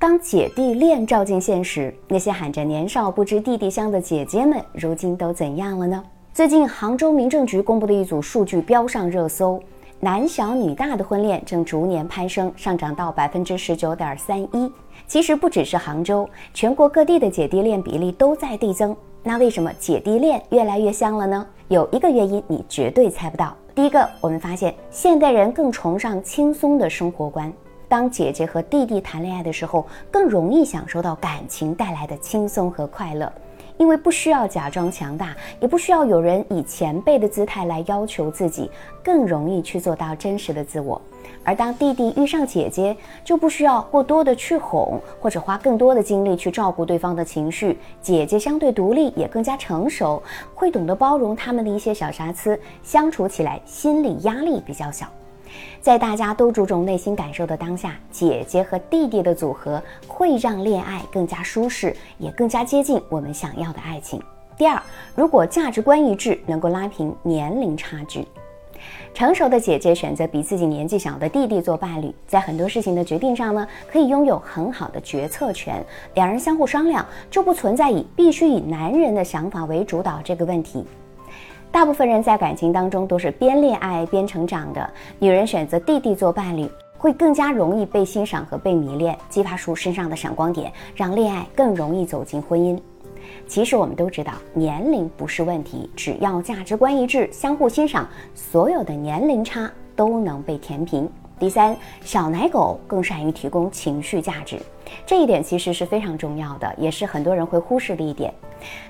当姐弟恋照进现实，那些喊着年少不知弟弟香的姐姐们，如今都怎样了呢？最近，杭州民政局公布的一组数据飙上热搜，男小女大的婚恋正逐年攀升，上涨到百分之十九点三一。其实不只是杭州，全国各地的姐弟恋比例都在递增。那为什么姐弟恋越来越香了呢？有一个原因你绝对猜不到。第一个，我们发现现代人更崇尚轻松的生活观。当姐姐和弟弟谈恋爱的时候，更容易享受到感情带来的轻松和快乐，因为不需要假装强大，也不需要有人以前辈的姿态来要求自己，更容易去做到真实的自我。而当弟弟遇上姐姐，就不需要过多的去哄，或者花更多的精力去照顾对方的情绪。姐姐相对独立，也更加成熟，会懂得包容他们的一些小瑕疵，相处起来心理压力比较小。在大家都注重内心感受的当下，姐姐和弟弟的组合会让恋爱更加舒适，也更加接近我们想要的爱情。第二，如果价值观一致，能够拉平年龄差距。成熟的姐姐选择比自己年纪小的弟弟做伴侣，在很多事情的决定上呢，可以拥有很好的决策权。两人相互商量，就不存在以必须以男人的想法为主导这个问题。大部分人在感情当中都是边恋爱边成长的。女人选择弟弟做伴侣，会更加容易被欣赏和被迷恋，激发出身上的闪光点，让恋爱更容易走进婚姻。其实我们都知道，年龄不是问题，只要价值观一致，相互欣赏，所有的年龄差都能被填平。第三，小奶狗更善于提供情绪价值，这一点其实是非常重要的，也是很多人会忽视的一点。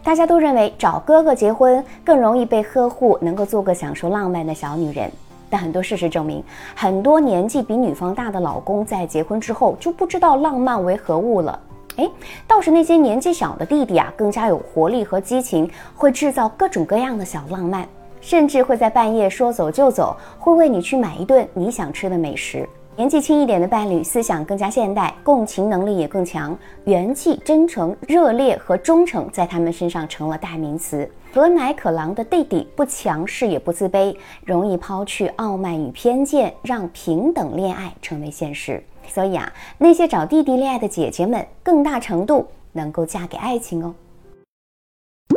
大家都认为找哥哥结婚更容易被呵护，能够做个享受浪漫的小女人。但很多事实证明，很多年纪比女方大的老公在结婚之后就不知道浪漫为何物了。哎，倒是那些年纪小的弟弟啊，更加有活力和激情，会制造各种各样的小浪漫，甚至会在半夜说走就走，会为你去买一顿你想吃的美食。年纪轻一点的伴侣，思想更加现代，共情能力也更强，元气、真诚、热烈和忠诚在他们身上成了代名词。和乃可郎的弟弟，不强势也不自卑，容易抛去傲慢与偏见，让平等恋爱成为现实。所以啊，那些找弟弟恋爱的姐姐们，更大程度能够嫁给爱情哦。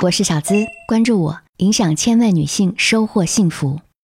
我是小资，关注我，影响千万女性，收获幸福。